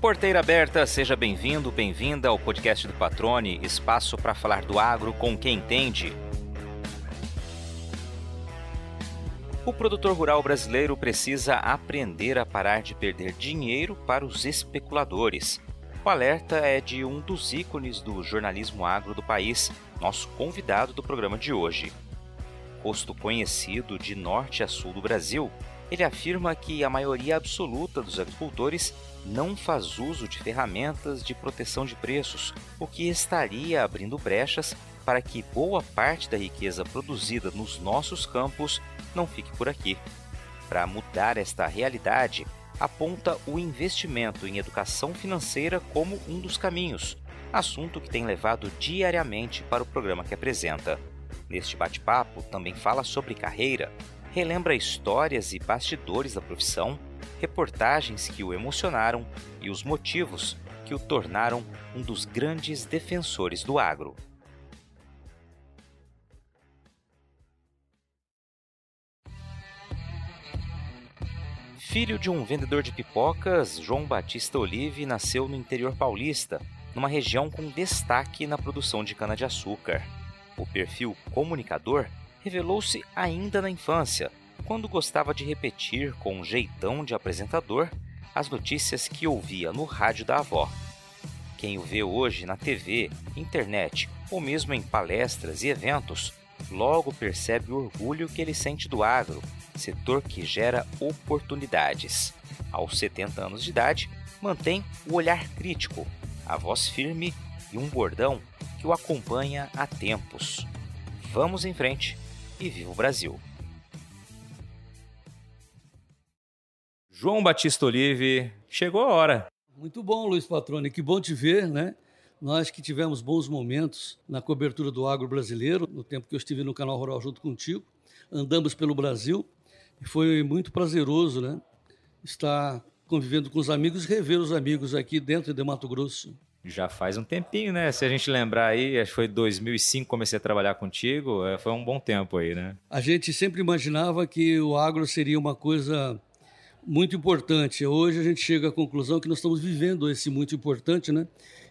Porteira aberta, seja bem-vindo, bem-vinda ao podcast do Patrone, espaço para falar do agro com quem entende. O produtor rural brasileiro precisa aprender a parar de perder dinheiro para os especuladores. O alerta é de um dos ícones do jornalismo agro do país, nosso convidado do programa de hoje. Posto conhecido de norte a sul do Brasil, ele afirma que a maioria absoluta dos agricultores não faz uso de ferramentas de proteção de preços, o que estaria abrindo brechas para que boa parte da riqueza produzida nos nossos campos não fique por aqui. Para mudar esta realidade, aponta o investimento em educação financeira como um dos caminhos, assunto que tem levado diariamente para o programa que apresenta. Neste bate-papo, também fala sobre carreira, relembra histórias e bastidores da profissão, reportagens que o emocionaram e os motivos que o tornaram um dos grandes defensores do agro. Filho de um vendedor de pipocas, João Batista Olive nasceu no interior paulista, numa região com destaque na produção de cana-de-açúcar. O perfil comunicador revelou-se ainda na infância, quando gostava de repetir com um jeitão de apresentador as notícias que ouvia no rádio da avó. Quem o vê hoje na TV, internet ou mesmo em palestras e eventos, logo percebe o orgulho que ele sente do agro setor que gera oportunidades. Aos 70 anos de idade, mantém o olhar crítico, a voz firme e um bordão que o acompanha há tempos. Vamos em frente e viva o Brasil! João Batista Olive, chegou a hora. Muito bom, Luiz Patrone, que bom te ver, né? Nós que tivemos bons momentos na cobertura do agro brasileiro, no tempo que eu estive no Canal Rural junto contigo, andamos pelo Brasil e foi muito prazeroso, né? Estar convivendo com os amigos e rever os amigos aqui dentro de Mato Grosso. Já faz um tempinho, né? Se a gente lembrar aí, acho que foi 2005 que comecei a trabalhar contigo, é, foi um bom tempo aí, né? A gente sempre imaginava que o agro seria uma coisa muito importante. Hoje a gente chega à conclusão que nós estamos vivendo esse muito importante, né?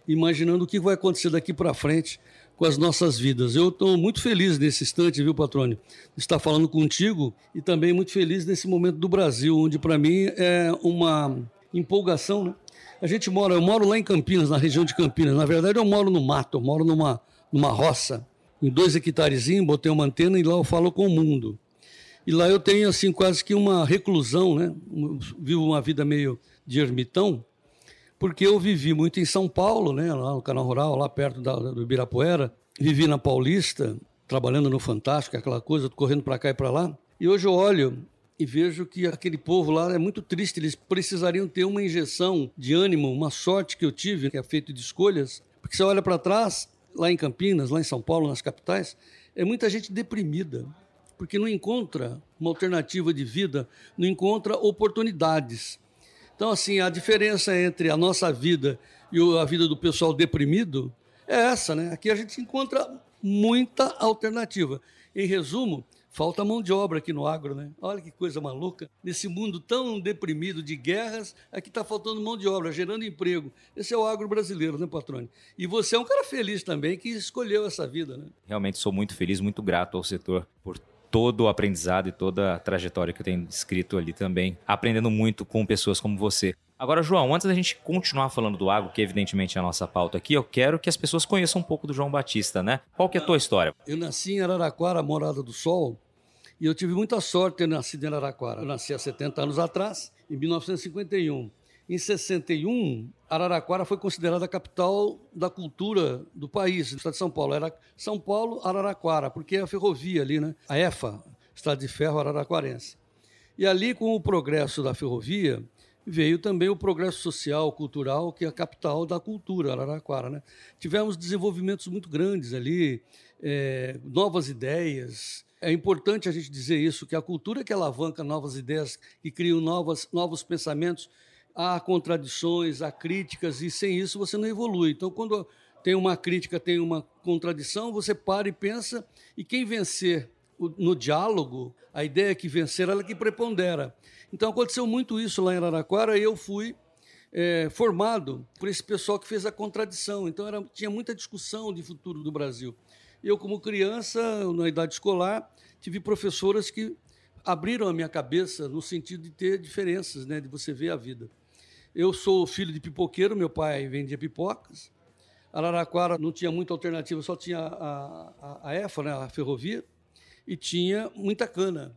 Imaginando o que vai acontecer daqui para frente com as nossas vidas. Eu estou muito feliz nesse instante, viu, Patrônio, estar falando contigo e também muito feliz nesse momento do Brasil, onde para mim é uma empolgação, né? A gente mora, eu moro lá em Campinas, na região de Campinas. Na verdade, eu moro no mato, eu moro numa, numa roça, em dois hectarezinhos, botei uma antena e lá eu falo com o mundo. E lá eu tenho, assim, quase que uma reclusão, né? Vivo uma vida meio de ermitão, porque eu vivi muito em São Paulo, né, lá no Canal Rural, lá perto da, do Ibirapuera. Vivi na Paulista, trabalhando no Fantástico, aquela coisa, correndo para cá e para lá. E hoje eu olho e vejo que aquele povo lá é muito triste. Eles precisariam ter uma injeção de ânimo, uma sorte que eu tive, que é feito de escolhas. Porque você olha para trás, lá em Campinas, lá em São Paulo, nas capitais, é muita gente deprimida, porque não encontra uma alternativa de vida, não encontra oportunidades. Então, assim, a diferença entre a nossa vida e a vida do pessoal deprimido é essa, né? Aqui a gente encontra muita alternativa. Em resumo, falta mão de obra aqui no agro, né? Olha que coisa maluca. Nesse mundo tão deprimido de guerras, aqui está faltando mão de obra, gerando emprego. Esse é o agro brasileiro, né, Patrone? E você é um cara feliz também que escolheu essa vida, né? Realmente sou muito feliz, muito grato ao setor por todo o aprendizado e toda a trajetória que eu tenho escrito ali também, aprendendo muito com pessoas como você. Agora, João, antes da gente continuar falando do agro, que evidentemente é a nossa pauta aqui, eu quero que as pessoas conheçam um pouco do João Batista, né? Qual que é a tua história? Eu nasci em Araraquara, Morada do Sol, e eu tive muita sorte de ter nascido em Araraquara. Eu nasci há 70 anos atrás, em 1951. Em 61, Araraquara foi considerada a capital da cultura do país, do estado de São Paulo. Era São Paulo, Araraquara, porque é a ferrovia ali, né? A EFA, Estado de Ferro Araraquarense. E ali, com o progresso da ferrovia, veio também o progresso social, cultural, que é a capital da cultura, Araraquara. Né? Tivemos desenvolvimentos muito grandes ali, é, novas ideias. É importante a gente dizer isso, que a cultura que alavanca novas ideias, que criam novas, novos pensamentos, há contradições, há críticas, e sem isso você não evolui. Então, quando tem uma crítica, tem uma contradição, você para e pensa, e quem vencer no diálogo, a ideia é que vencer ela é que prepondera. Então aconteceu muito isso lá em Araraquara, e eu fui é, formado por esse pessoal que fez a contradição. Então era, tinha muita discussão de futuro do Brasil. Eu, como criança, na idade escolar, tive professoras que abriram a minha cabeça no sentido de ter diferenças, né, de você ver a vida. Eu sou filho de pipoqueiro, meu pai vendia pipocas. Araraquara não tinha muita alternativa, só tinha a, a, a EFA, né, a ferrovia, e tinha muita cana.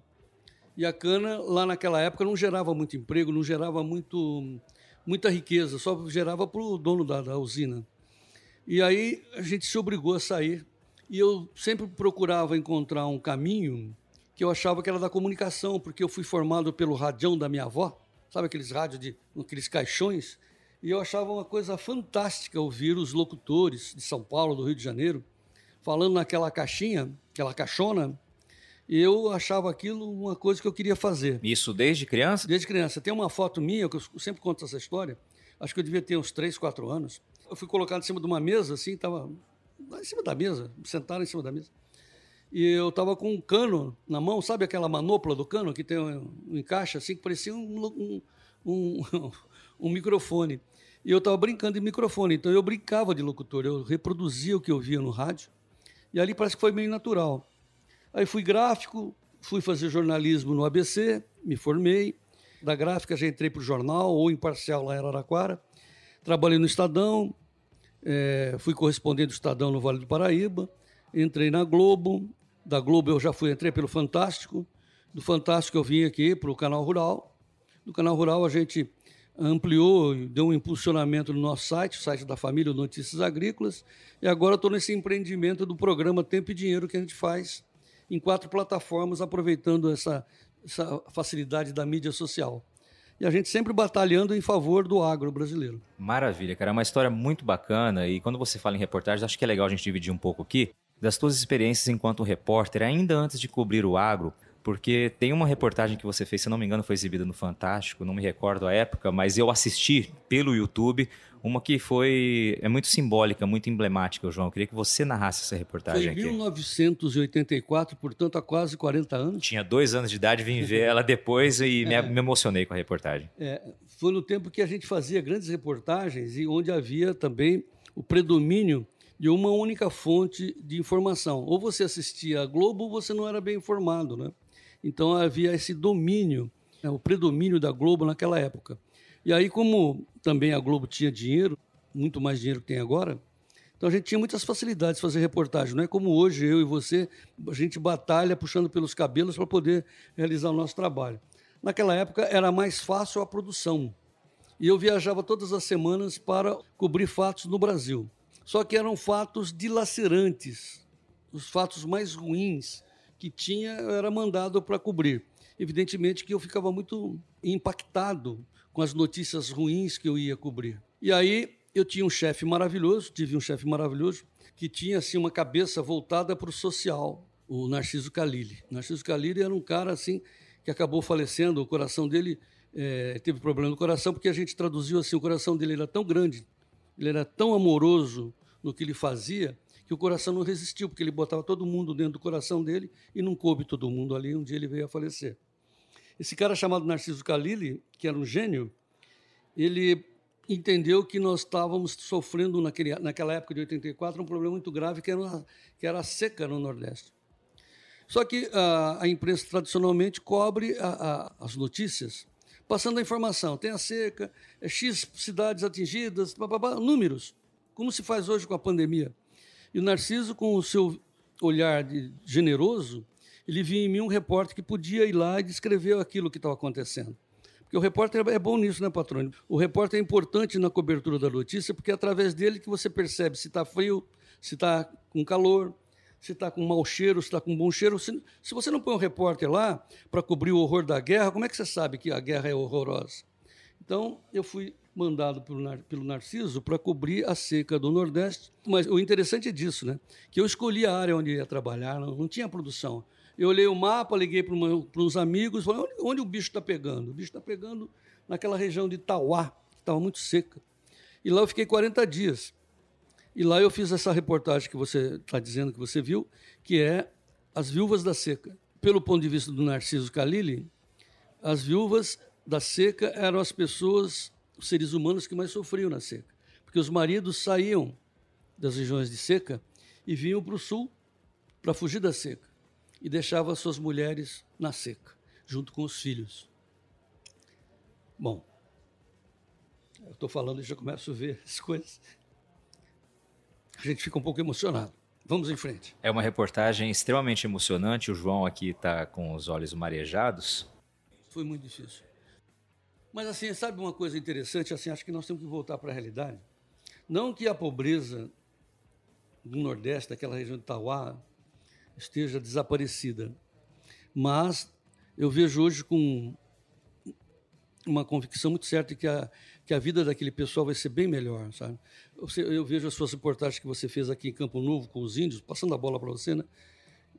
E a cana, lá naquela época, não gerava muito emprego, não gerava muito, muita riqueza, só gerava para o dono da, da usina. E aí a gente se obrigou a sair. E eu sempre procurava encontrar um caminho que eu achava que era da comunicação, porque eu fui formado pelo radião da minha avó, sabe aqueles rádios de aqueles caixões, e eu achava uma coisa fantástica ouvir os locutores de São Paulo, do Rio de Janeiro, falando naquela caixinha, aquela caixona, e eu achava aquilo uma coisa que eu queria fazer. Isso desde criança? Desde criança. Tem uma foto minha, que eu sempre conto essa história, acho que eu devia ter uns 3, 4 anos. Eu fui colocado em cima de uma mesa, assim, estava em cima da mesa, sentado em cima da mesa. E eu estava com um cano na mão, sabe aquela manopla do cano que tem um, um encaixe assim, que parecia um, um, um, microfone. E eu estava brincando de microfone, então eu brincava de locutor, eu reproduzia o que eu via no rádio. E ali parece que foi meio natural. Aí fui gráfico, fui fazer jornalismo no ABC, me formei. Da gráfica já entrei para o jornal, ou imparcial lá em Araraquara. Trabalhei no Estadão, é, fui correspondente do Estadão no Vale do Paraíba. Entrei na Globo, da Globo eu já fui, entrei pelo Fantástico. Do Fantástico eu vim aqui para o Canal Rural. No Canal Rural a gente ampliou, deu um impulsionamento no nosso site, o site da família Notícias Agrícolas. E agora estou nesse empreendimento do programa Tempo e Dinheiro que a gente faz em quatro plataformas, aproveitando essa, essa facilidade da mídia social e a gente sempre batalhando em favor do agro brasileiro. Maravilha, cara. É uma história muito bacana e quando você fala em reportagem, acho que é legal a gente dividir um pouco aqui das suas experiências enquanto repórter, ainda antes de cobrir o agro, porque tem uma reportagem que você fez, se não me engano, foi exibida no Fantástico, não me recordo a época, mas eu assisti pelo YouTube uma que foi é muito simbólica, muito emblemática, João. Eu queria que você narrasse essa reportagem foi em 1984, portanto há quase 40 anos. Tinha dois anos de idade, vim ver ela depois e me, é. me emocionei com a reportagem. É, foi no tempo que a gente fazia grandes reportagens e onde havia também o predomínio de uma única fonte de informação. Ou você assistia a Globo ou você não era bem informado, né? Então havia esse domínio, né, o predomínio da Globo naquela época. E aí, como também a Globo tinha dinheiro, muito mais dinheiro que tem agora, então a gente tinha muitas facilidades de fazer reportagem. Não é como hoje, eu e você, a gente batalha puxando pelos cabelos para poder realizar o nosso trabalho. Naquela época era mais fácil a produção. E eu viajava todas as semanas para cobrir fatos no Brasil. Só que eram fatos dilacerantes, os fatos mais ruins que tinha era mandado para cobrir. Evidentemente que eu ficava muito impactado com as notícias ruins que eu ia cobrir. E aí eu tinha um chefe maravilhoso, tive um chefe maravilhoso, que tinha assim uma cabeça voltada para o social, o Narciso Calili. Narciso Calili era um cara assim que acabou falecendo, o coração dele é, teve problema no coração, porque a gente traduziu assim, o coração dele era tão grande, ele era tão amoroso no que ele fazia, que o coração não resistiu, porque ele botava todo mundo dentro do coração dele e não coube todo mundo ali, um dia ele veio a falecer. Esse cara chamado Narciso Calili, que era um gênio, ele entendeu que nós estávamos sofrendo naquele, naquela época de 84 um problema muito grave que era, que era a seca no Nordeste. Só que a, a imprensa tradicionalmente cobre a, a, as notícias, passando a informação. Tem a seca, é X cidades atingidas, números, como se faz hoje com a pandemia. E o Narciso, com o seu olhar de, generoso, ele via em mim um repórter que podia ir lá e descrever aquilo que estava acontecendo. Porque o repórter é bom nisso, né, patrônio? O repórter é importante na cobertura da notícia, porque é através dele que você percebe se está frio, se está com calor, se está com mau cheiro, se está com bom cheiro. Se, se você não põe um repórter lá para cobrir o horror da guerra, como é que você sabe que a guerra é horrorosa? Então, eu fui mandado pelo, pelo Narciso para cobrir a seca do Nordeste. Mas o interessante é disso, né? Que eu escolhi a área onde ia trabalhar, não, não tinha produção. Eu olhei o mapa, liguei para uns amigos, falei, onde, onde o bicho está pegando? O bicho está pegando naquela região de Tauá, que estava muito seca. E lá eu fiquei 40 dias. E lá eu fiz essa reportagem que você está dizendo que você viu, que é As Viúvas da Seca. Pelo ponto de vista do Narciso Calili, as viúvas da seca eram as pessoas os seres humanos que mais sofriam na seca. Porque os maridos saíam das regiões de seca e vinham para o sul para fugir da seca e deixavam suas mulheres na seca, junto com os filhos. Bom, eu estou falando e já começo a ver as coisas. A gente fica um pouco emocionado. Vamos em frente. É uma reportagem extremamente emocionante. O João aqui está com os olhos marejados. Foi muito difícil. Mas assim, sabe uma coisa interessante? Assim, acho que nós temos que voltar para a realidade. Não que a pobreza do Nordeste, daquela região de Tauá, esteja desaparecida, mas eu vejo hoje com uma convicção muito certa que a, que a vida daquele pessoal vai ser bem melhor, sabe? Eu, vejo as suas reportagens que você fez aqui em Campo Novo com os índios, passando a bola para você, né?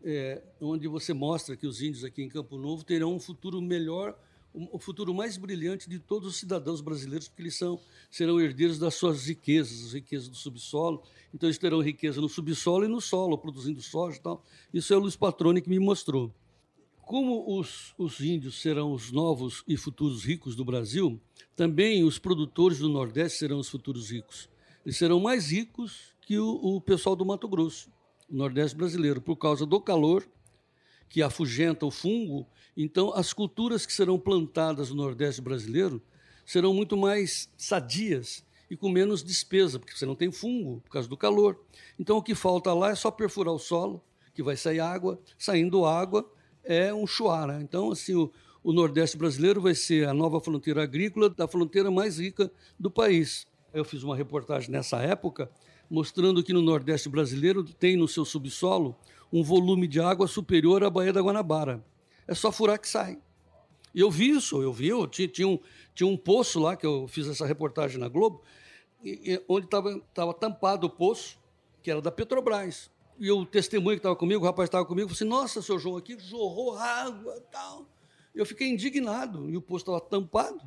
É, onde você mostra que os índios aqui em Campo Novo terão um futuro melhor, o um, futuro mais brilhante de todos os cidadãos brasileiros, porque eles são, serão herdeiros das suas riquezas, as riquezas do subsolo. Então eles terão riqueza no subsolo e no solo, produzindo soja e tal. Isso é o Luiz Patrone que me mostrou. Como os, os índios serão os novos e futuros ricos do Brasil, também os produtores do Nordeste serão os futuros ricos. Eles serão mais ricos que o, o pessoal do Mato Grosso, o Nordeste brasileiro, por causa do calor que afugenta o fungo. Então, as culturas que serão plantadas no Nordeste brasileiro serão muito mais sadias e com menos despesa, porque você não tem fungo por causa do calor. Então, o que falta lá é só perfurar o solo, que vai sair água. Saindo água, é um chuá. Né? Então, assim, o, o Nordeste brasileiro vai ser a nova fronteira agrícola da fronteira mais rica do país. Eu fiz uma reportagem nessa época mostrando que no Nordeste brasileiro tem no seu subsolo um volume de água superior à Baía da Guanabara. É só furar que sai. Eu vi isso, eu vi, eu tinha, tinha, um, tinha um poço lá, que eu fiz essa reportagem na Globo, e, e, onde estava tampado o poço, que era da Petrobras e o testemunho que estava comigo, o rapaz estava comigo, falou assim: Nossa, seu João, aqui jorrou água tal. Eu fiquei indignado e o posto estava tampado.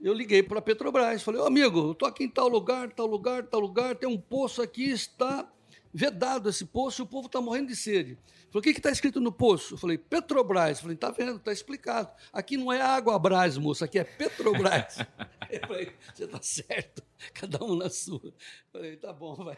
Eu liguei para a Petrobras, falei: oh, amigo, eu estou aqui em tal lugar, tal lugar, tal lugar, tem um poço aqui, está vedado esse poço e o povo está morrendo de sede. Falei, o que está escrito no poço? Eu falei, Petrobras. Eu falei, está vendo, está explicado. Aqui não é Água Brás, moço, aqui é Petrobras. eu falei, você está certo, cada um na sua. Eu falei, tá bom, vai.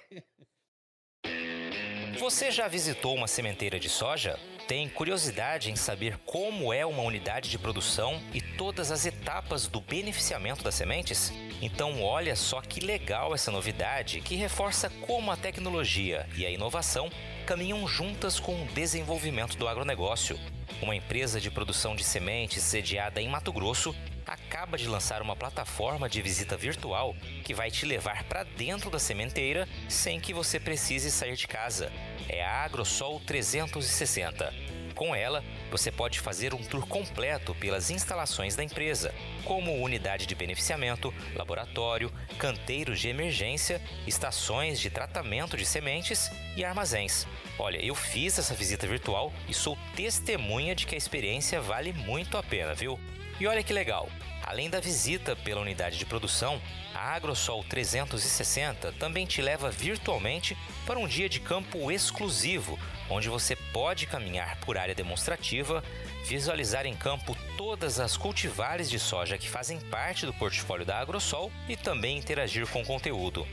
Você já visitou uma sementeira de soja? Tem curiosidade em saber como é uma unidade de produção e todas as etapas do beneficiamento das sementes? Então, olha só que legal essa novidade que reforça como a tecnologia e a inovação caminham juntas com o desenvolvimento do agronegócio. Uma empresa de produção de sementes sediada em Mato Grosso acaba de lançar uma plataforma de visita virtual que vai te levar para dentro da sementeira sem que você precise sair de casa. É a AgroSol 360. Com ela, você pode fazer um tour completo pelas instalações da empresa, como unidade de beneficiamento, laboratório, canteiros de emergência, estações de tratamento de sementes e armazéns. Olha, eu fiz essa visita virtual e sou testemunha de que a experiência vale muito a pena, viu? E olha que legal! Além da visita pela unidade de produção, a AgroSol 360 também te leva virtualmente para um dia de campo exclusivo, onde você pode caminhar por área demonstrativa, visualizar em campo todas as cultivares de soja que fazem parte do portfólio da AgroSol e também interagir com o conteúdo.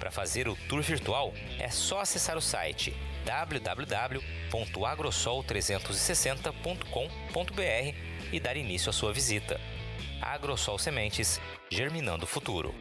Para fazer o tour virtual, é só acessar o site www.agrosol360.com.br e dar início à sua visita. AgroSol Sementes, germinando o futuro.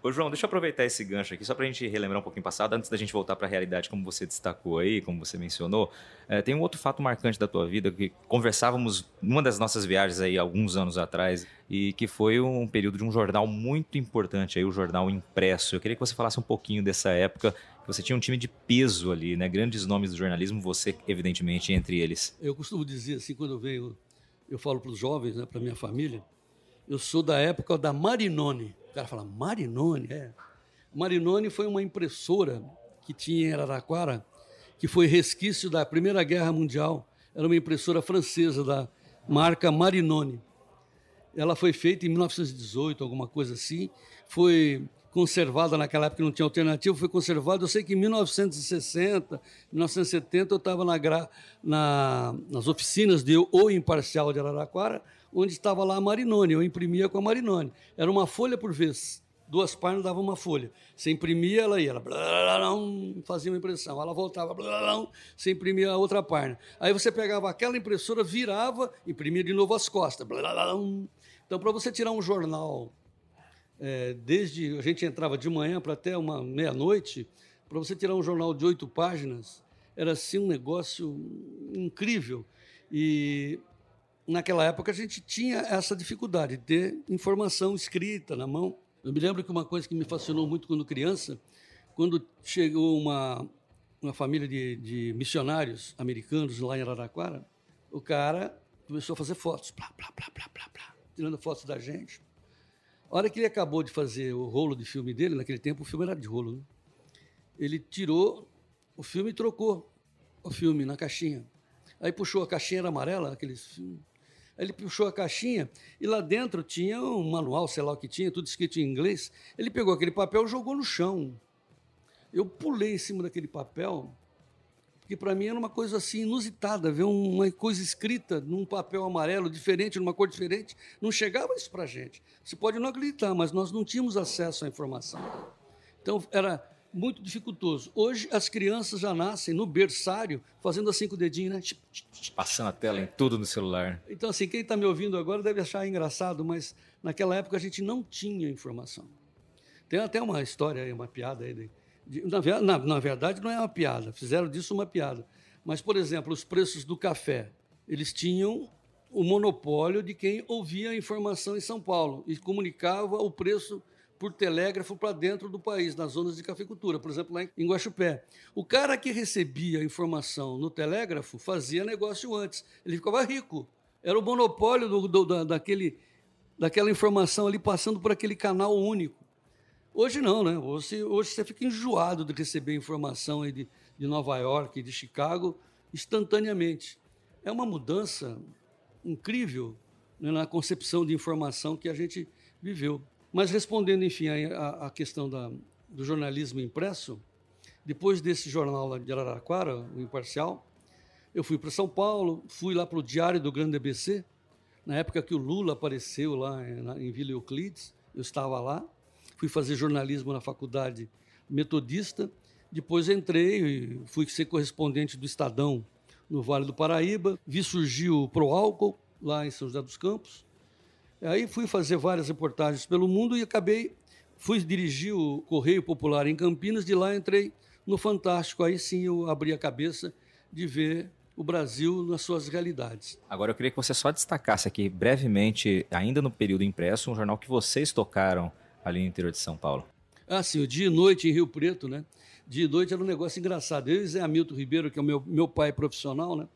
Ô João, deixa eu aproveitar esse gancho aqui só para a gente relembrar um pouquinho passado, antes da gente voltar para a realidade, como você destacou aí, como você mencionou. É, tem um outro fato marcante da tua vida que conversávamos numa das nossas viagens aí alguns anos atrás e que foi um período de um jornal muito importante aí, o jornal impresso. Eu queria que você falasse um pouquinho dessa época. Você tinha um time de peso ali, né? Grandes nomes do jornalismo, você evidentemente entre eles. Eu costumo dizer assim quando eu venho, eu falo para os jovens, né, para minha família, eu sou da época da Marinone cara fala, Marinone? É. Marinone foi uma impressora que tinha em Araraquara, que foi resquício da Primeira Guerra Mundial. Era uma impressora francesa da marca Marinone. Ela foi feita em 1918, alguma coisa assim. Foi conservada naquela época, não tinha alternativa, foi conservada. Eu sei que em 1960, 1970, eu estava na, na, nas oficinas de O Imparcial de Araraquara, onde estava lá a Marinone. Eu imprimia com a Marinone. Era uma folha por vez. Duas páginas dava uma folha. Você imprimia, ela ia, ela fazia uma impressão. Ela voltava, você imprimia a outra página. Aí você pegava aquela impressora, virava, imprimia de novo as costas. Então, para você tirar um jornal, é, desde a gente entrava de manhã para até uma meia-noite, para você tirar um jornal de oito páginas, era assim um negócio incrível. E naquela época a gente tinha essa dificuldade de ter informação escrita na mão. Eu me lembro que uma coisa que me fascinou muito quando criança, quando chegou uma, uma família de, de missionários americanos lá em Araraquara, o cara começou a fazer fotos, plá, plá, plá, plá, plá, plá, tirando fotos da gente. A hora que ele acabou de fazer o rolo de filme dele, naquele tempo o filme era de rolo, né? ele tirou o filme e trocou o filme na caixinha. Aí puxou a caixinha era amarela, aqueles filmes. Aí ele puxou a caixinha e lá dentro tinha um manual, sei lá o que tinha, tudo escrito em inglês. Ele pegou aquele papel e jogou no chão. Eu pulei em cima daquele papel, porque para mim era uma coisa assim inusitada, ver uma coisa escrita num papel amarelo diferente, numa cor diferente. Não chegava isso para a gente. Você pode não acreditar, mas nós não tínhamos acesso à informação. Então era muito dificultoso. Hoje as crianças já nascem no berçário fazendo assim com o dedinho, né? Passando a tela em tudo no celular. Então, assim, quem está me ouvindo agora deve achar engraçado, mas naquela época a gente não tinha informação. Tem até uma história aí, uma piada aí. Na, na, na verdade, não é uma piada, fizeram disso uma piada. Mas, por exemplo, os preços do café, eles tinham o monopólio de quem ouvia a informação em São Paulo e comunicava o preço por telégrafo para dentro do país, nas zonas de cafeicultura, por exemplo, lá em Guaxupé. O cara que recebia a informação no telégrafo fazia negócio antes, ele ficava rico. Era o monopólio do, do, da, daquele, daquela informação ali passando por aquele canal único. Hoje não, né? Hoje, hoje você fica enjoado de receber informação aí de, de Nova York, de Chicago, instantaneamente. É uma mudança incrível né, na concepção de informação que a gente viveu. Mas respondendo, enfim, à questão da, do jornalismo impresso, depois desse jornal de Araraquara, o Imparcial, eu fui para São Paulo, fui lá para o Diário do Grande ABC, na época que o Lula apareceu lá em Vila Euclides, eu estava lá, fui fazer jornalismo na faculdade metodista, depois entrei e fui ser correspondente do Estadão no Vale do Paraíba, vi surgir o Proálcool lá em São José dos Campos, Aí fui fazer várias reportagens pelo mundo e acabei, fui dirigir o Correio Popular em Campinas, de lá entrei no Fantástico. Aí sim eu abri a cabeça de ver o Brasil nas suas realidades. Agora eu queria que você só destacasse aqui brevemente, ainda no período impresso, um jornal que vocês tocaram ali no interior de São Paulo. Ah, sim, o Dia e Noite em Rio Preto, né? Dia e Noite era um negócio engraçado. Eu e Zé Hamilton Ribeiro, que é o meu, meu pai profissional, né?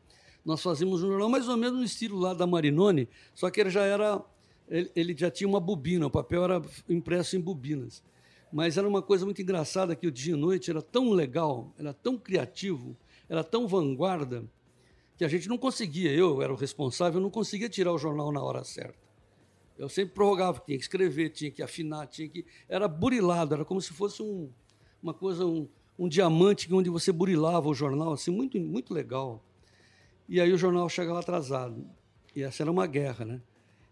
Nós fazíamos um jornal mais ou menos no estilo lá da Marinone, só que ele já era ele, ele já tinha uma bobina, o papel era impresso em bobinas. Mas era uma coisa muito engraçada que o dia e noite era tão legal, era tão criativo, era tão vanguarda, que a gente não conseguia, eu era o responsável, não conseguia tirar o jornal na hora certa. Eu sempre prorrogava, tinha que escrever, tinha que afinar, tinha que. Era burilado, era como se fosse um, uma coisa, um, um diamante onde você burilava o jornal, assim, muito, muito legal. E aí o jornal chegava atrasado. E essa era uma guerra, né?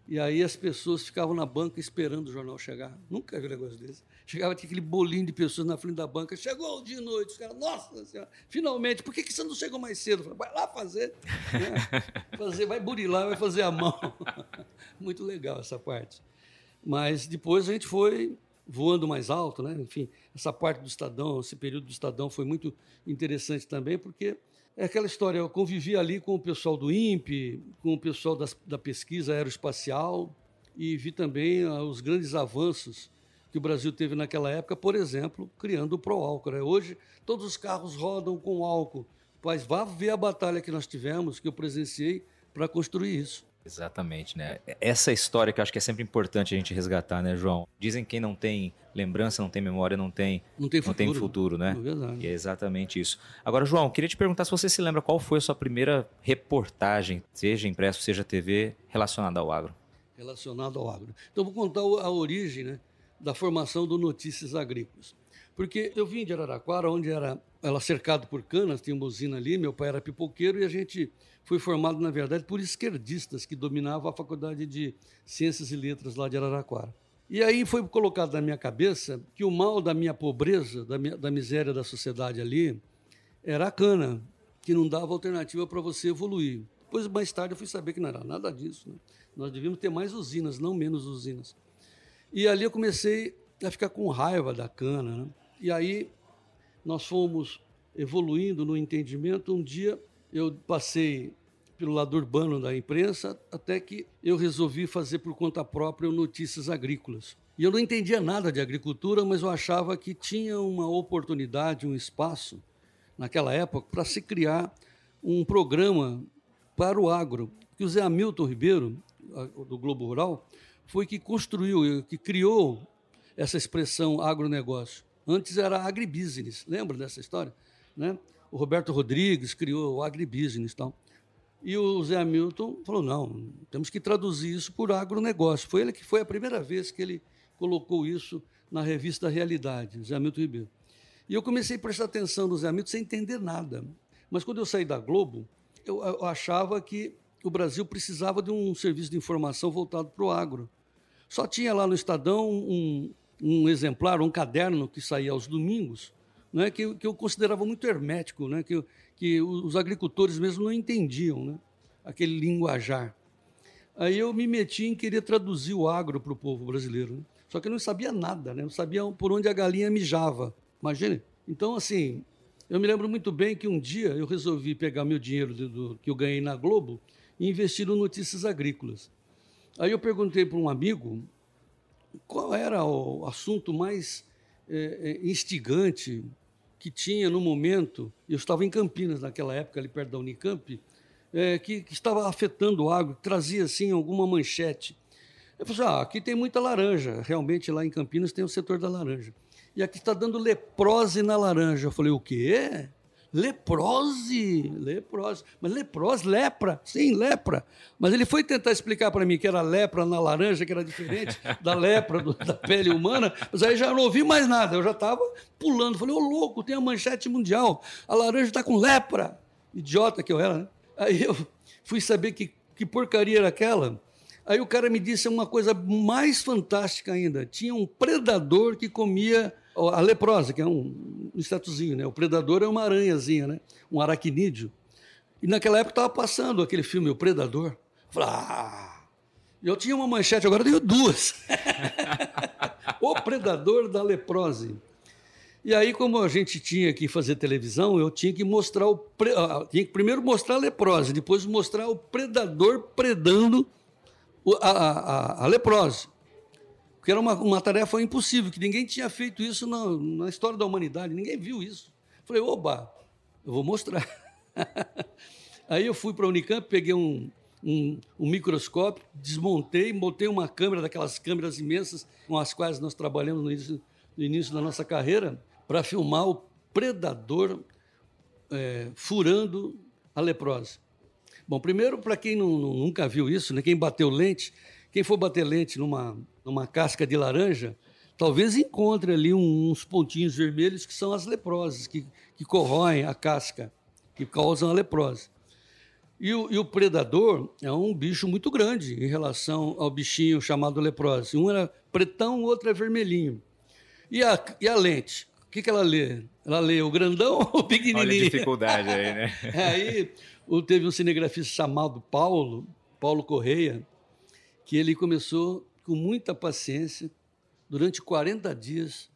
E aí as pessoas ficavam na banca esperando o jornal chegar. Nunca vi um negócio desse. Chegava, tinha aquele bolinho de pessoas na frente da banca. Chegou o dia e noite. Os caras, nossa senhora, finalmente, por que, que você não chegou mais cedo? Falei, vai lá fazer. Né? fazer. Vai burilar, vai fazer a mão. Muito legal essa parte. Mas depois a gente foi voando mais alto, né? Enfim, essa parte do Estadão, esse período do Estadão foi muito interessante também, porque é aquela história, eu convivi ali com o pessoal do INPE, com o pessoal da pesquisa aeroespacial e vi também ah, os grandes avanços que o Brasil teve naquela época, por exemplo, criando o Proálcool. Né? Hoje, todos os carros rodam com álcool, mas vá ver a batalha que nós tivemos, que eu presenciei, para construir isso. Exatamente, né? Essa história que eu acho que é sempre importante a gente resgatar, né, João? Dizem que quem não tem lembrança, não tem memória, não tem, não tem futuro, não tem futuro né? É verdade. E é exatamente isso. Agora, João, queria te perguntar se você se lembra qual foi a sua primeira reportagem, seja impresso, seja TV, relacionada ao agro. Relacionada ao agro. Então, vou contar a origem né, da formação do Notícias Agrícolas. Porque eu vim de Araraquara, onde era ela cercado por canas, tinha uma usina ali, meu pai era pipoqueiro e a gente foi formado, na verdade, por esquerdistas que dominavam a Faculdade de Ciências e Letras lá de Araraquara. E aí foi colocado na minha cabeça que o mal da minha pobreza, da, minha, da miséria da sociedade ali, era a cana, que não dava alternativa para você evoluir. Depois, mais tarde, eu fui saber que não era nada disso. Né? Nós devíamos ter mais usinas, não menos usinas. E ali eu comecei a ficar com raiva da cana. Né? E aí nós fomos evoluindo no entendimento. Um dia eu passei pelo lado urbano da imprensa até que eu resolvi fazer por conta própria notícias agrícolas. E eu não entendia nada de agricultura, mas eu achava que tinha uma oportunidade, um espaço naquela época para se criar um programa para o agro. Que o Zé Hamilton Ribeiro, do Globo Rural, foi que construiu, que criou essa expressão agronegócio. Antes era agribusiness, lembra dessa história? Né? O Roberto Rodrigues criou o agribusiness e tal. E o Zé Hamilton falou: não, temos que traduzir isso por agronegócio. Foi ele que foi a primeira vez que ele colocou isso na revista Realidade, Zé Hamilton Ribeiro. E eu comecei a prestar atenção no Zé Hamilton sem entender nada. Mas quando eu saí da Globo, eu, eu achava que o Brasil precisava de um serviço de informação voltado para o agro. Só tinha lá no Estadão um, um exemplar, um caderno que saía aos domingos, né, que, que eu considerava muito hermético, né, que, que os agricultores mesmo não entendiam né, aquele linguajar. Aí eu me meti em querer traduzir o agro para o povo brasileiro. Né? Só que eu não sabia nada, né? não sabia por onde a galinha mijava. Imagine. Então, assim, eu me lembro muito bem que um dia eu resolvi pegar meu dinheiro do, do, que eu ganhei na Globo e investir no Notícias Agrícolas. Aí eu perguntei para um amigo qual era o assunto mais é, instigante que tinha no momento, eu estava em Campinas naquela época, ali perto da Unicamp, é, que, que, estava afetando o agro, trazia assim alguma manchete. Eu falei, assim, ah, aqui tem muita laranja, realmente lá em Campinas tem o setor da laranja. E aqui está dando leprose na laranja. Eu falei, o quê? Leprose, leprose. Mas leprose, lepra, sim, lepra. Mas ele foi tentar explicar para mim que era lepra na laranja, que era diferente da lepra do, da pele humana, mas aí já não ouvi mais nada, eu já estava pulando. Falei, ô oh, louco, tem a manchete mundial, a laranja está com lepra. Idiota que eu era, né? Aí eu fui saber que, que porcaria era aquela. Aí o cara me disse uma coisa mais fantástica ainda: tinha um predador que comia a leprosa, que é um insetozinho, né? O predador é uma aranhazinha, né? Um aracnídeo. E naquela época estava passando aquele filme, O Predador. Falei, ah, eu tinha uma manchete, agora tenho duas. o Predador da Leprose. E aí, como a gente tinha que fazer televisão, eu tinha que mostrar o. Pre... Tinha que primeiro mostrar a leprose, depois mostrar o predador predando a, a, a leprose porque era uma, uma tarefa impossível, que ninguém tinha feito isso na, na história da humanidade, ninguém viu isso. Falei, oba, eu vou mostrar. Aí eu fui para a Unicamp, peguei um, um, um, microscópio, desmontei, botei uma câmera, daquelas câmeras imensas com as quais nós trabalhamos no início, no início da nossa carreira, para filmar o predador é, furando a leprose. Bom, primeiro, para quem não, nunca viu isso, né, quem bateu lente, quem for bater lente numa, numa casca de laranja, talvez encontre ali uns pontinhos vermelhos que são as leproses, que, que corroem a casca, que causam a leprose. E o, e o, predador é um bicho muito grande em relação ao bichinho chamado leprose. Um era pretão, o outro é vermelhinho. E a, e a lente? O que, que ela lê? Ela lê o grandão ou o pequenininho? Olha a dificuldade aí, né? aí teve um cinegrafista chamado Paulo, Paulo Correia, que ele começou com muita paciência, durante 40 dias,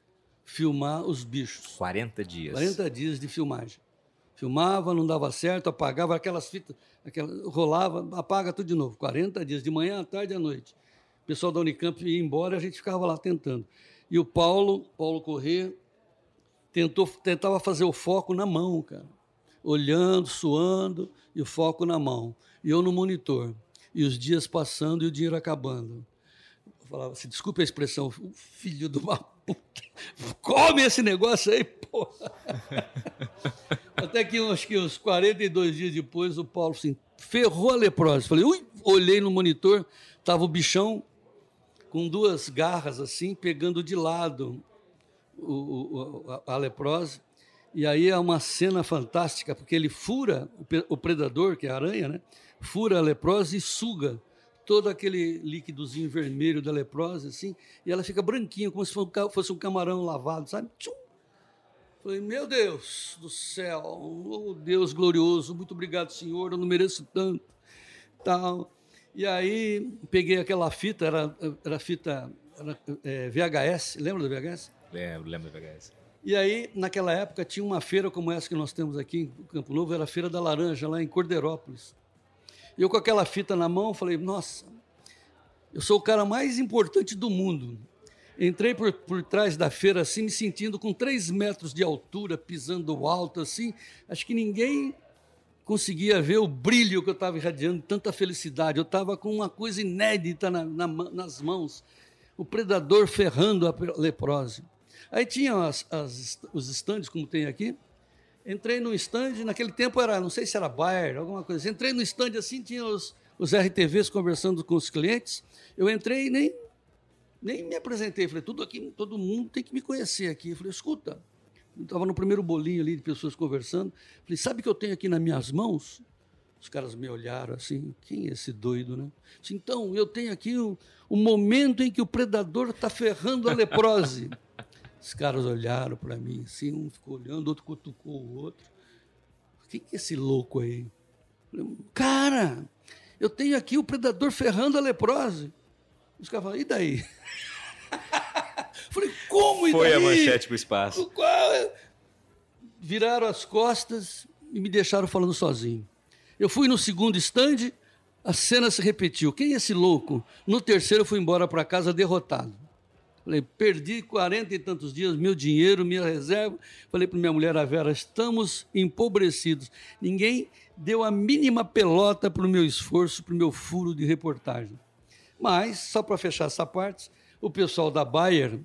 filmar os bichos. 40 dias. 40 dias de filmagem. Filmava, não dava certo, apagava aquelas fitas, aquela, rolava, apaga tudo de novo. 40 dias, de manhã à tarde à noite. O pessoal da Unicamp ia embora, a gente ficava lá tentando. E o Paulo, Paulo Corrêa, tentou, tentava fazer o foco na mão, cara. Olhando, suando e o foco na mão. E eu no monitor e os dias passando e o dinheiro acabando. Falava assim, desculpe a expressão, filho de uma puta, come esse negócio aí, porra. Até que acho que uns 42 dias depois, o Paulo assim, ferrou a leprose. Falei, ui, olhei no monitor, tava o bichão com duas garras assim, pegando de lado o, o, a, a leprose E aí é uma cena fantástica, porque ele fura o predador, que é a aranha, né? Fura a leprose e suga todo aquele líquidozinho vermelho da leprose, assim, e ela fica branquinha, como se fosse um camarão lavado, sabe? Tchum! Falei, meu Deus do céu, oh Deus glorioso, muito obrigado, Senhor, eu não mereço tanto. Tal. E aí peguei aquela fita, era, era fita era, é, VHS, lembra do VHS? Lembro, lembro do VHS. E aí, naquela época, tinha uma feira como essa que nós temos aqui em Campo Novo, era a Feira da Laranja, lá em Cordeirópolis. E eu com aquela fita na mão, falei, nossa, eu sou o cara mais importante do mundo. Entrei por, por trás da feira, assim, me sentindo com três metros de altura, pisando alto, assim. Acho que ninguém conseguia ver o brilho que eu estava irradiando, tanta felicidade. Eu estava com uma coisa inédita na, na, nas mãos. O predador ferrando a leprose. Aí tinha as, as, os estandes, como tem aqui, Entrei no stand, naquele tempo era, não sei se era Bayer, alguma coisa assim. Entrei no stand assim, tinha os, os RTVs conversando com os clientes. Eu entrei e nem, nem me apresentei. Falei, tudo aqui, todo mundo tem que me conhecer aqui. Eu falei, escuta, estava no primeiro bolinho ali de pessoas conversando. Falei, sabe o que eu tenho aqui nas minhas mãos? Os caras me olharam assim, quem é esse doido, né? Então, eu tenho aqui o, o momento em que o predador está ferrando a leprose. Os caras olharam para mim assim, um ficou olhando, outro cutucou o outro. O que é esse louco aí? Falei, cara, eu tenho aqui o predador ferrando a leprose. Os caras falaram, e daí? Falei, como e Foi daí? a manchete para o espaço. Viraram as costas e me deixaram falando sozinho. Eu fui no segundo stand, a cena se repetiu. Quem é esse louco? No terceiro, eu fui embora para casa derrotado. Falei, perdi quarenta e tantos dias, meu dinheiro, minha reserva. Falei para minha mulher, a Vera, estamos empobrecidos. Ninguém deu a mínima pelota para o meu esforço, para o meu furo de reportagem. Mas, só para fechar essa parte, o pessoal da Bayer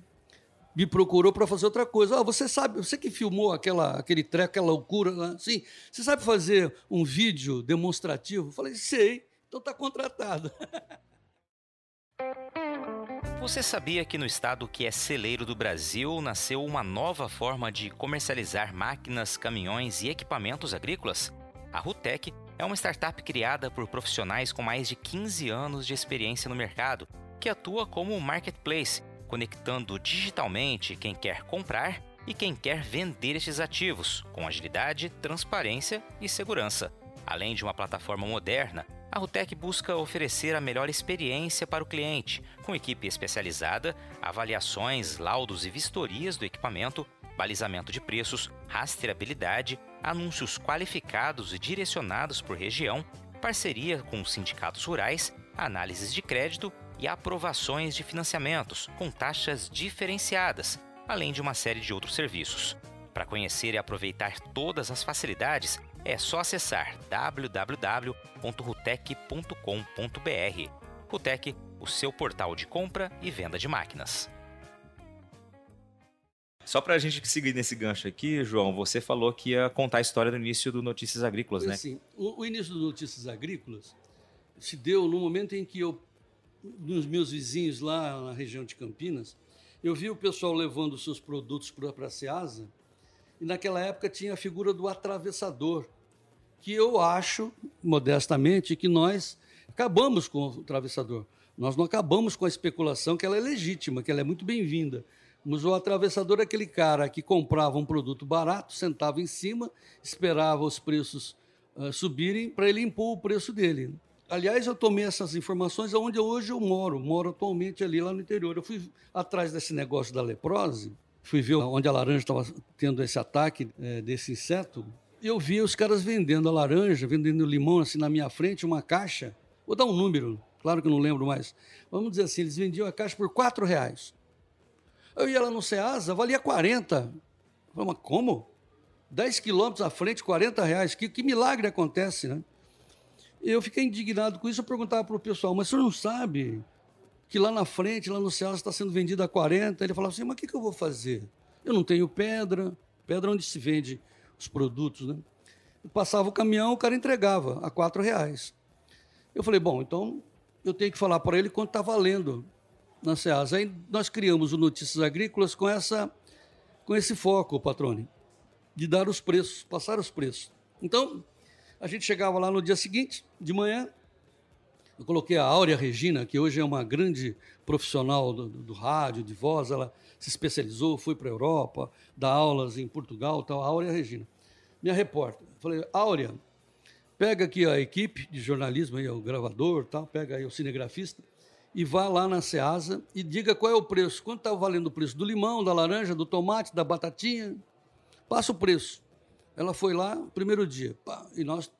me procurou para fazer outra coisa. Oh, você sabe, você que filmou aquela, aquele treco, aquela loucura, assim, você sabe fazer um vídeo demonstrativo? falei, sei, então está contratado. Você sabia que no estado que é celeiro do Brasil nasceu uma nova forma de comercializar máquinas, caminhões e equipamentos agrícolas? A Rutec é uma startup criada por profissionais com mais de 15 anos de experiência no mercado, que atua como marketplace, conectando digitalmente quem quer comprar e quem quer vender estes ativos, com agilidade, transparência e segurança. Além de uma plataforma moderna, a Rutec busca oferecer a melhor experiência para o cliente, com equipe especializada, avaliações, laudos e vistorias do equipamento, balizamento de preços, rastreabilidade, anúncios qualificados e direcionados por região, parceria com sindicatos rurais, análises de crédito e aprovações de financiamentos com taxas diferenciadas, além de uma série de outros serviços. Para conhecer e aproveitar todas as facilidades, é só acessar www.rutec.com.br. Rutec, o seu portal de compra e venda de máquinas. Só para a gente seguir nesse gancho aqui, João, você falou que ia contar a história do início do Notícias Agrícolas, né? Sim, o, o início do Notícias Agrícolas se deu no momento em que eu, nos meus vizinhos lá na região de Campinas, eu vi o pessoal levando seus produtos para a Ceasa e naquela época tinha a figura do atravessador, que eu acho, modestamente, que nós acabamos com o atravessador. Nós não acabamos com a especulação, que ela é legítima, que ela é muito bem-vinda. Mas o atravessador é aquele cara que comprava um produto barato, sentava em cima, esperava os preços uh, subirem para ele impor o preço dele. Aliás, eu tomei essas informações onde hoje eu moro, moro atualmente ali lá no interior. Eu fui atrás desse negócio da leprose fui ver onde a laranja estava tendo esse ataque é, desse inseto. Eu vi os caras vendendo a laranja, vendendo limão assim na minha frente, uma caixa. Vou dar um número, claro que eu não lembro mais. Vamos dizer assim, eles vendiam a caixa por quatro reais. Eu ia lá no Ceasa, valia 40. Eu falei, mas como? 10 quilômetros à frente, 40 reais. Que, que milagre acontece, né? Eu fiquei indignado com isso. Eu perguntava para o pessoal, mas o senhor não sabe que lá na frente, lá no céu, está sendo vendido a 40. Ele falava assim: mas o que, que eu vou fazer? Eu não tenho pedra, pedra onde se vende os produtos, né? Eu passava o caminhão, o cara entregava a quatro reais. Eu falei, bom, então eu tenho que falar para ele quanto está valendo na SEASA. Aí nós criamos o Notícias Agrícolas com, essa, com esse foco, patrone. de dar os preços, passar os preços. Então, a gente chegava lá no dia seguinte, de manhã, eu coloquei a Áurea Regina, que hoje é uma grande profissional do, do, do rádio, de voz, ela se especializou, foi para a Europa, dá aulas em Portugal, tal, a Áurea Regina. Minha repórter. Falei, Áurea, pega aqui a equipe de jornalismo, aí, o gravador, tal, pega aí o cinegrafista, e vá lá na Ceasa e diga qual é o preço. Quanto está valendo o preço do limão, da laranja, do tomate, da batatinha? Passa o preço. Ela foi lá, primeiro dia, pá, e nós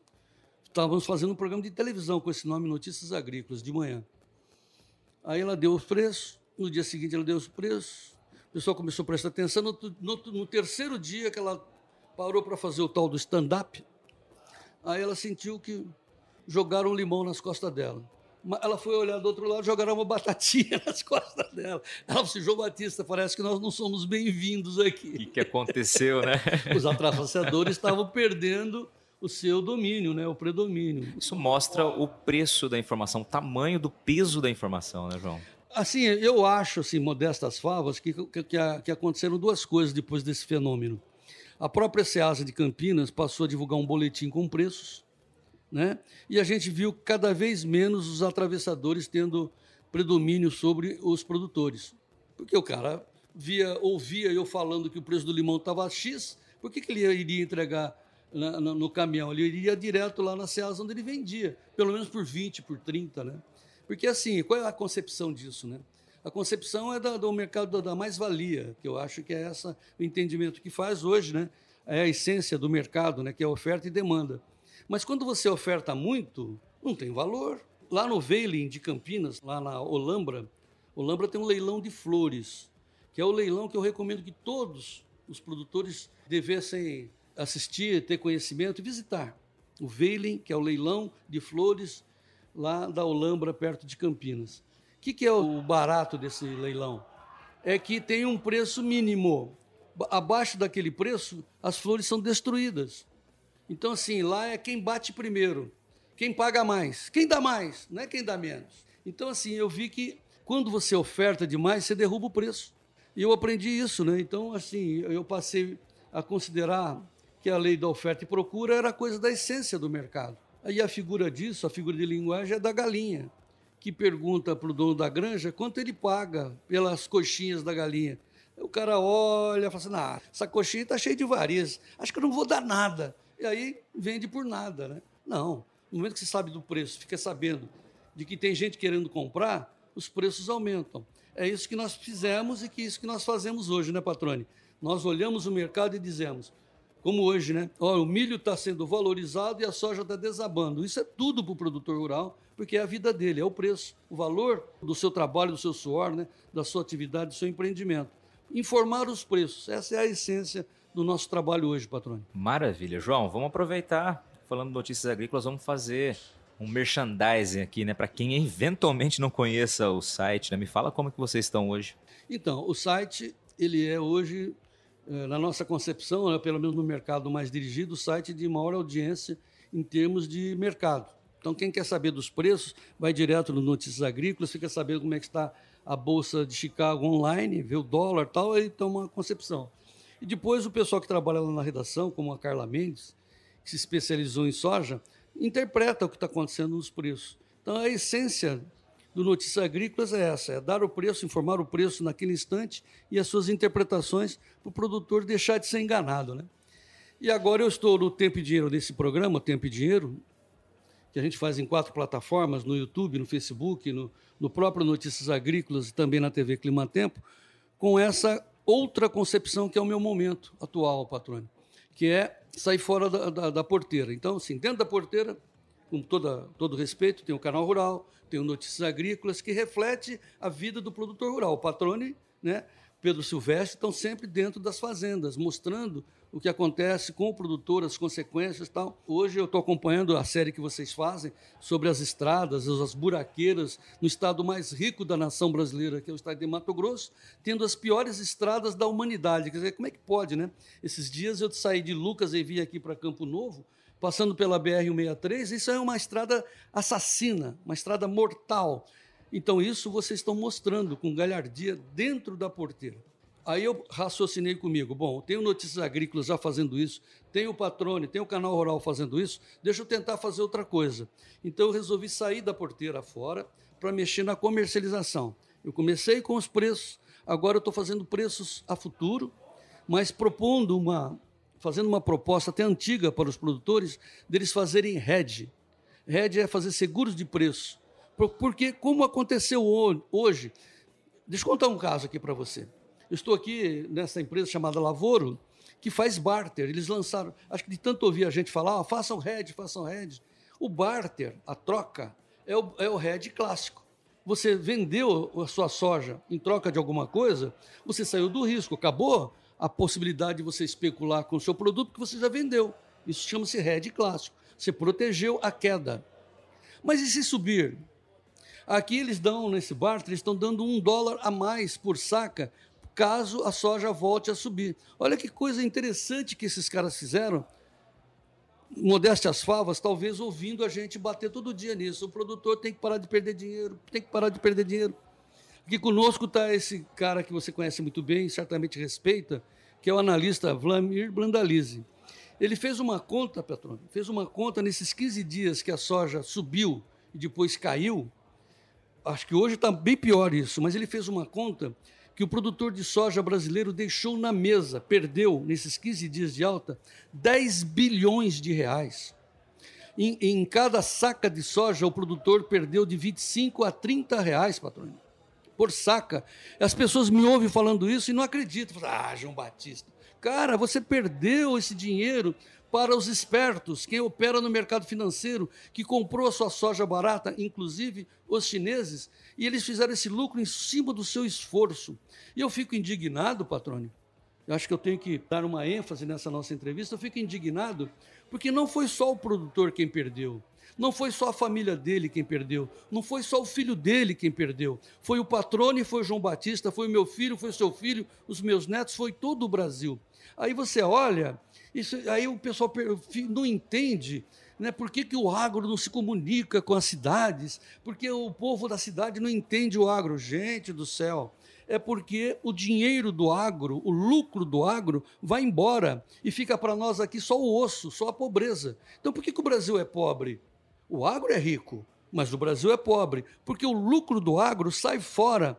estávamos fazendo um programa de televisão com esse nome Notícias Agrícolas, de manhã. Aí ela deu os preços, no dia seguinte ela deu os preços, o pessoal começou a prestar atenção. No, no, no terceiro dia que ela parou para fazer o tal do stand-up, aí ela sentiu que jogaram limão nas costas dela. Ela foi olhar do outro lado, jogaram uma batatinha nas costas dela. Ela disse, João Batista, parece que nós não somos bem-vindos aqui. O que, que aconteceu, né? Os atrapalhadores estavam perdendo o seu domínio, né, o predomínio. Isso mostra o preço da informação, o tamanho do peso da informação, né, João? Assim, eu acho, assim, modestas favas, que, que, que aconteceram duas coisas depois desse fenômeno. A própria Ceasa de Campinas passou a divulgar um boletim com preços, né? E a gente viu cada vez menos os atravessadores tendo predomínio sobre os produtores. Porque o cara via, ouvia eu falando que o preço do limão estava X, por que, que ele iria entregar na, no, no, caminhão? Ele iria direto lá na Ceasa onde ele vendia, pelo menos por 20, por 30, né? Porque assim, qual é a concepção disso, né? A concepção é da, do mercado da mais-valia, que eu acho que é essa o entendimento que faz hoje, né? É a essência do mercado, né? Que é oferta e demanda. Mas quando você oferta muito, não tem valor. Lá no Veiling de Campinas, lá na Olambra, Olambra tem um leilão de flores, que é o leilão que eu recomendo que todos os produtores devessem assistir, ter conhecimento e visitar. O Veiling, que é o leilão de flores lá da Olambra, perto de Campinas. O que, que é o barato desse leilão? É que tem um preço mínimo. Abaixo daquele preço, as flores são destruídas. Então, assim, lá é quem bate primeiro, quem paga mais, quem dá mais, não é quem dá menos. Então, assim, eu vi que quando você oferta demais, você derruba o preço. E eu aprendi isso, né? Então, assim, eu passei a considerar que a lei da oferta e procura era coisa da essência do mercado. Aí a figura disso, a figura de linguagem é da galinha, que pergunta para o dono da granja quanto ele paga pelas coxinhas da galinha. O cara olha e fala assim: ah, essa coxinha está cheia de varizes, acho que eu não vou dar nada e aí vende por nada, né? Não. No momento que você sabe do preço, fica sabendo de que tem gente querendo comprar, os preços aumentam. É isso que nós fizemos e que isso que nós fazemos hoje, né, Patrone? Nós olhamos o mercado e dizemos, como hoje, né? Olha, o milho está sendo valorizado e a soja está desabando. Isso é tudo para o produtor rural, porque é a vida dele, é o preço, o valor do seu trabalho, do seu suor, né? da sua atividade, do seu empreendimento. Informar os preços, essa é a essência do nosso trabalho hoje, patrônio. Maravilha. João, vamos aproveitar, falando de notícias agrícolas, vamos fazer um merchandising aqui, né? Para quem eventualmente não conheça o site, né? Me fala como que vocês estão hoje. Então, o site, ele é hoje, na nossa concepção, né, pelo menos no mercado mais dirigido, o site de maior audiência em termos de mercado. Então, quem quer saber dos preços, vai direto no Notícias Agrícolas, fica sabendo como é que está a Bolsa de Chicago online, vê o dólar tal, aí toma uma concepção. E depois o pessoal que trabalha lá na redação, como a Carla Mendes, que se especializou em soja, interpreta o que está acontecendo nos preços. Então a essência do Notícias Agrícolas é essa: é dar o preço, informar o preço naquele instante e as suas interpretações para o produtor deixar de ser enganado. Né? E agora eu estou no Tempo e Dinheiro desse programa, Tempo e Dinheiro, que a gente faz em quatro plataformas, no YouTube, no Facebook, no, no próprio Notícias Agrícolas e também na TV Climatempo, com essa outra concepção que é o meu momento atual, patrônio, que é sair fora da, da, da, porteira. Então, assim, dentro da porteira, com toda, todo respeito, tem o canal rural, tem o Notícias Agrícolas, que reflete a vida do produtor rural. O patrone, né, Pedro Silvestre, estão sempre dentro das fazendas, mostrando o que acontece com o produtor, as consequências e tal. Hoje eu estou acompanhando a série que vocês fazem sobre as estradas, as buraqueiras no estado mais rico da nação brasileira, que é o estado de Mato Grosso, tendo as piores estradas da humanidade. Quer dizer, como é que pode, né? Esses dias eu saí de Lucas e vim aqui para Campo Novo, passando pela BR-163, isso é uma estrada assassina, uma estrada mortal. Então, isso vocês estão mostrando com galhardia dentro da porteira. Aí eu raciocinei comigo, bom, tenho Notícias Agrícolas já fazendo isso, tenho o Patrone, tenho o Canal Rural fazendo isso, deixa eu tentar fazer outra coisa. Então eu resolvi sair da porteira fora para mexer na comercialização. Eu comecei com os preços, agora eu estou fazendo preços a futuro, mas propondo uma, fazendo uma proposta até antiga para os produtores deles fazerem hedge. Hedge é fazer seguros de preço. Porque como aconteceu hoje, deixa eu contar um caso aqui para você. Eu estou aqui nessa empresa chamada Lavoro, que faz barter. Eles lançaram, acho que de tanto ouvir a gente falar, oh, façam hedge, façam hedge. O barter, a troca, é o, é o hedge clássico. Você vendeu a sua soja em troca de alguma coisa, você saiu do risco, acabou a possibilidade de você especular com o seu produto que você já vendeu. Isso chama-se hedge clássico. Você protegeu a queda. Mas e se subir? Aqui eles dão, nesse barter, eles estão dando um dólar a mais por saca caso a soja volte a subir. Olha que coisa interessante que esses caras fizeram. Modéstia as favas, talvez ouvindo a gente bater todo dia nisso. O produtor tem que parar de perder dinheiro, tem que parar de perder dinheiro. Aqui conosco está esse cara que você conhece muito bem, certamente respeita, que é o analista Vladimir Blandalize. Ele fez uma conta, Petrônio, fez uma conta nesses 15 dias que a soja subiu e depois caiu. Acho que hoje está bem pior isso, mas ele fez uma conta que o produtor de soja brasileiro deixou na mesa, perdeu, nesses 15 dias de alta, 10 bilhões de reais. Em, em cada saca de soja, o produtor perdeu de 25 a 30 reais, patrônio, por saca. As pessoas me ouvem falando isso e não acreditam. Ah, João Batista, cara, você perdeu esse dinheiro para os espertos, quem opera no mercado financeiro, que comprou a sua soja barata, inclusive os chineses, e eles fizeram esse lucro em cima do seu esforço. E eu fico indignado, patrônio. Eu acho que eu tenho que dar uma ênfase nessa nossa entrevista. Eu fico indignado porque não foi só o produtor quem perdeu. Não foi só a família dele quem perdeu, não foi só o filho dele quem perdeu. Foi o patrono e foi João Batista, foi o meu filho, foi o seu filho, os meus netos, foi todo o Brasil. Aí você olha isso, aí o pessoal não entende né, por que, que o agro não se comunica com as cidades, porque o povo da cidade não entende o agro. Gente do céu, é porque o dinheiro do agro, o lucro do agro, vai embora e fica para nós aqui só o osso, só a pobreza. Então por que, que o Brasil é pobre? O agro é rico, mas o Brasil é pobre, porque o lucro do agro sai fora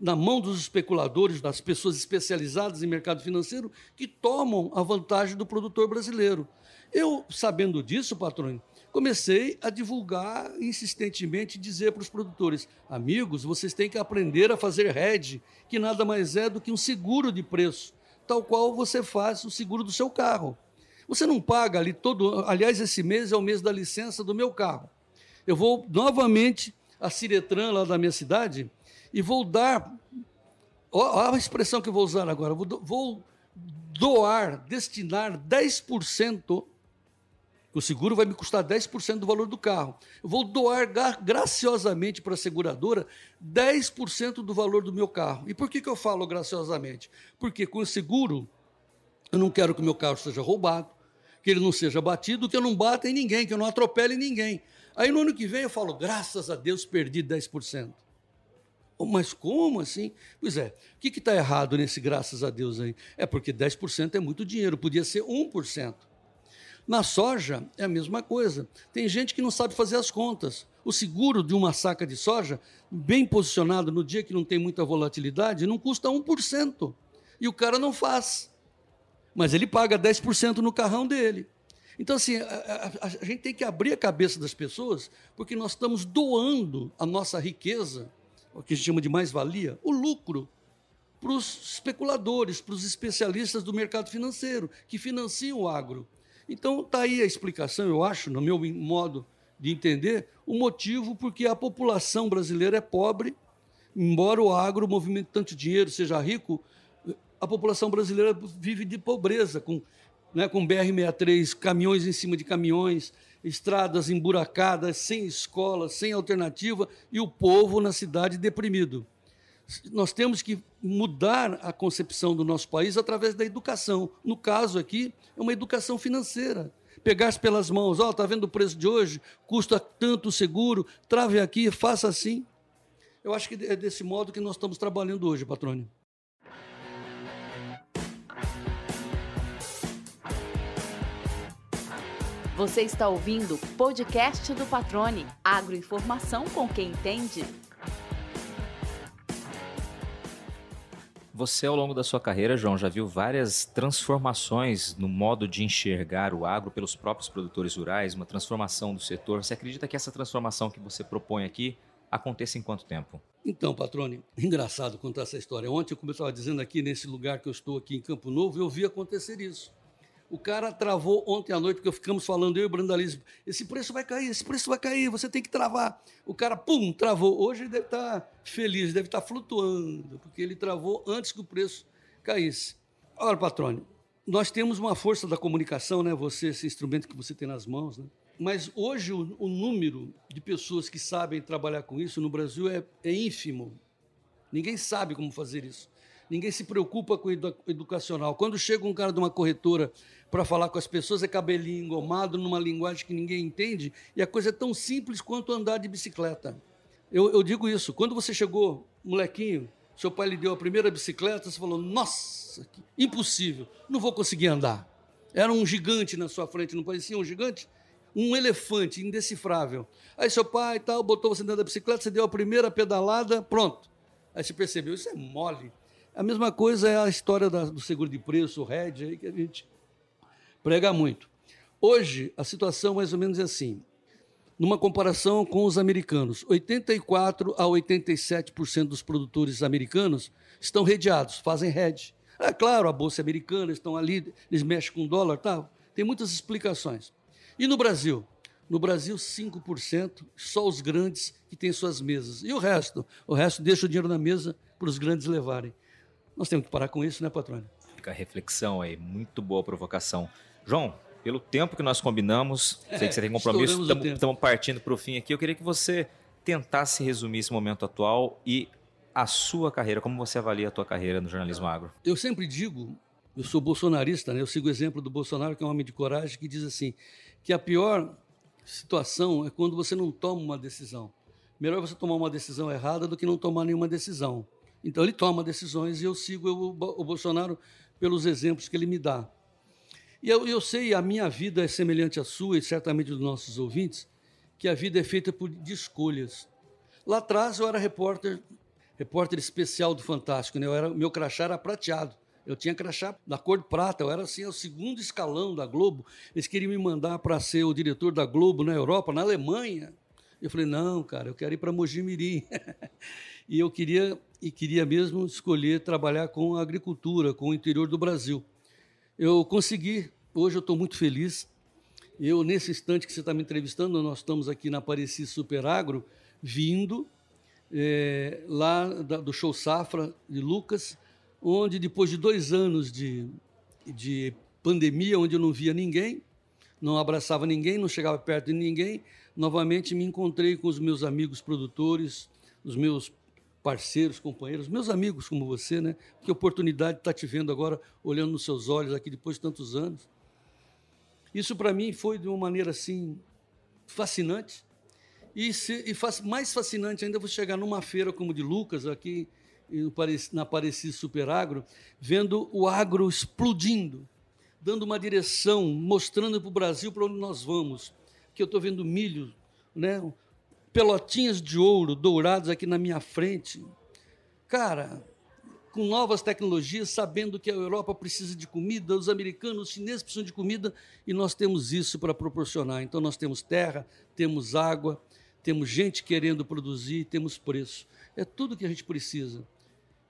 na mão dos especuladores, das pessoas especializadas em mercado financeiro, que tomam a vantagem do produtor brasileiro. Eu, sabendo disso, patrão, comecei a divulgar insistentemente, dizer para os produtores: amigos, vocês têm que aprender a fazer hedge, que nada mais é do que um seguro de preço, tal qual você faz o seguro do seu carro. Você não paga ali todo. Aliás, esse mês é o mês da licença do meu carro. Eu vou novamente a Ciretran, lá da minha cidade, e vou dar. Olha a expressão que eu vou usar agora. Vou doar, destinar 10%. O seguro vai me custar 10% do valor do carro. Eu vou doar graciosamente para a seguradora 10% do valor do meu carro. E por que, que eu falo graciosamente? Porque com o seguro, eu não quero que o meu carro seja roubado, que ele não seja batido, que eu não bata em ninguém, que eu não atropele ninguém. Aí no ano que vem eu falo, graças a Deus perdi 10%. Mas como assim? Pois é, o que está errado nesse graças a Deus aí? É porque 10% é muito dinheiro, podia ser 1%. Na soja é a mesma coisa. Tem gente que não sabe fazer as contas. O seguro de uma saca de soja, bem posicionado no dia que não tem muita volatilidade, não custa 1%. E o cara não faz. Mas ele paga 10% no carrão dele. Então, assim, a, a, a, gente tem que abrir a cabeça das pessoas, porque nós estamos doando a nossa riqueza o que a gente chama de mais-valia, o lucro para os especuladores, para os especialistas do mercado financeiro, que financiam o agro. Então, está aí a explicação, eu acho, no meu modo de entender, o motivo porque a população brasileira é pobre, embora o agro movimente tanto dinheiro, seja rico, a população brasileira vive de pobreza, com, né, com BR-63, caminhões em cima de caminhões, estradas emburacadas, sem escola, sem alternativa e o povo na cidade deprimido. Nós temos que mudar a concepção do nosso país através da educação. No caso aqui, é uma educação financeira. Pegar pelas mãos, ó, oh, tá vendo o preço de hoje? Custa tanto o seguro, trave aqui, faça assim. Eu acho que é desse modo que nós estamos trabalhando hoje, patrônio. Você está ouvindo o podcast do Patrone. Agroinformação com quem entende. Você, ao longo da sua carreira, João, já viu várias transformações no modo de enxergar o agro pelos próprios produtores rurais, uma transformação do setor. Você acredita que essa transformação que você propõe aqui aconteça em quanto tempo? Então, Patrone, engraçado contar essa história. Ontem, como eu estava dizendo aqui, nesse lugar que eu estou aqui em Campo Novo, eu vi acontecer isso. O cara travou ontem à noite, porque ficamos falando, eu e o Brandalize, esse preço vai cair, esse preço vai cair, você tem que travar. O cara, pum, travou. Hoje ele deve estar feliz, deve estar flutuando, porque ele travou antes que o preço caísse. Olha, patrônio, nós temos uma força da comunicação, né? Você, esse instrumento que você tem nas mãos, né? Mas hoje o, o número de pessoas que sabem trabalhar com isso no Brasil é, é ínfimo. Ninguém sabe como fazer isso ninguém se preocupa com o educacional. Quando chega um cara de uma corretora para falar com as pessoas, é cabelinho engomado, numa linguagem que ninguém entende, e a coisa é tão simples quanto andar de bicicleta. Eu, eu digo isso, quando você chegou, molequinho, seu pai lhe deu a primeira bicicleta, você falou, nossa, impossível, não vou conseguir andar. Era um gigante na sua frente, não parecia um gigante? Um elefante indecifrável. Aí seu pai tal, botou você dentro da bicicleta, você deu a primeira pedalada, pronto. Aí você percebeu, isso é mole. A mesma coisa é a história da, do seguro de preço, o RED, aí que a gente prega muito. Hoje, a situação mais ou menos é assim. Numa comparação com os americanos, 84 a 87% dos produtores americanos estão redeados, fazem hedge. É claro, a bolsa americana, estão ali, eles mexem com dólar, tá? Tem muitas explicações. E no Brasil? No Brasil, 5%, só os grandes que têm suas mesas. E o resto? O resto deixa o dinheiro na mesa para os grandes levarem. Nós temos que parar com isso, né, patrônio? Fica a reflexão aí, muito boa provocação. João, pelo tempo que nós combinamos, é, sei que você tem compromisso, estamos partindo para o fim aqui. Eu queria que você tentasse resumir esse momento atual e a sua carreira, como você avalia a tua carreira no jornalismo agro? Eu sempre digo, eu sou bolsonarista, né? eu sigo o exemplo do Bolsonaro, que é um homem de coragem, que diz assim, que a pior situação é quando você não toma uma decisão. Melhor você tomar uma decisão errada do que não tomar nenhuma decisão. Então ele toma decisões e eu sigo o, o Bolsonaro pelos exemplos que ele me dá. E eu, eu sei, a minha vida é semelhante à sua e certamente dos nossos ouvintes, que a vida é feita por, de escolhas. Lá atrás eu era repórter, repórter especial do Fantástico, né? eu era, meu crachá era prateado. Eu tinha crachá da cor prata, eu era assim, o segundo escalão da Globo. Eles queriam me mandar para ser o diretor da Globo na Europa, na Alemanha. Eu falei, não, cara, eu quero ir para Mogi Mirim. e eu queria e queria mesmo escolher trabalhar com a agricultura, com o interior do Brasil. Eu consegui, hoje eu estou muito feliz. Eu, nesse instante que você está me entrevistando, nós estamos aqui na Apareci Superagro, vindo é, lá da, do Show Safra de Lucas, onde depois de dois anos de, de pandemia, onde eu não via ninguém, não abraçava ninguém, não chegava perto de ninguém, novamente me encontrei com os meus amigos produtores, os meus parceiros, companheiros, meus amigos como você, né? Que oportunidade estar tá te vendo agora, olhando nos seus olhos aqui depois de tantos anos. Isso para mim foi de uma maneira assim fascinante. E, se, e faz, mais fascinante ainda você chegar numa feira como de Lucas, aqui na Apareci Superagro, vendo o agro explodindo, dando uma direção, mostrando para o Brasil para onde nós vamos. Que eu estou vendo milho, né? pelotinhas de ouro dourados aqui na minha frente. Cara, com novas tecnologias, sabendo que a Europa precisa de comida, os americanos, os chineses precisam de comida, e nós temos isso para proporcionar. Então, nós temos terra, temos água, temos gente querendo produzir, temos preço. É tudo que a gente precisa.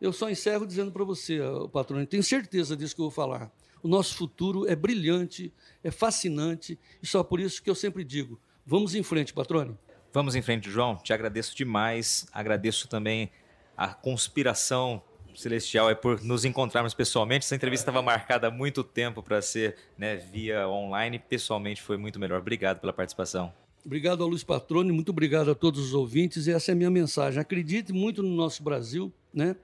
Eu só encerro dizendo para você, patrão, tenho certeza disso que eu vou falar. O nosso futuro é brilhante, é fascinante, e só por isso que eu sempre digo: vamos em frente, patrônio. Vamos em frente, João. Te agradeço demais. Agradeço também a conspiração celestial é por nos encontrarmos pessoalmente. Essa entrevista estava marcada há muito tempo para ser né, via online. Pessoalmente foi muito melhor. Obrigado pela participação. Obrigado ao Luiz Patrone, muito obrigado a todos os ouvintes. E essa é a minha mensagem. Acredite muito no nosso Brasil, né?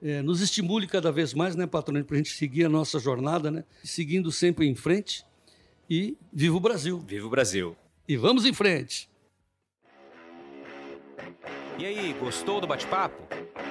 É, nos estimule cada vez mais, né, Patrone, para a gente seguir a nossa jornada, né? Seguindo sempre em frente. E viva o Brasil! Viva o Brasil! E vamos em frente! E aí, gostou do bate-papo?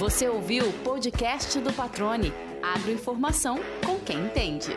Você ouviu o podcast do Patrone. Agroinformação com quem entende.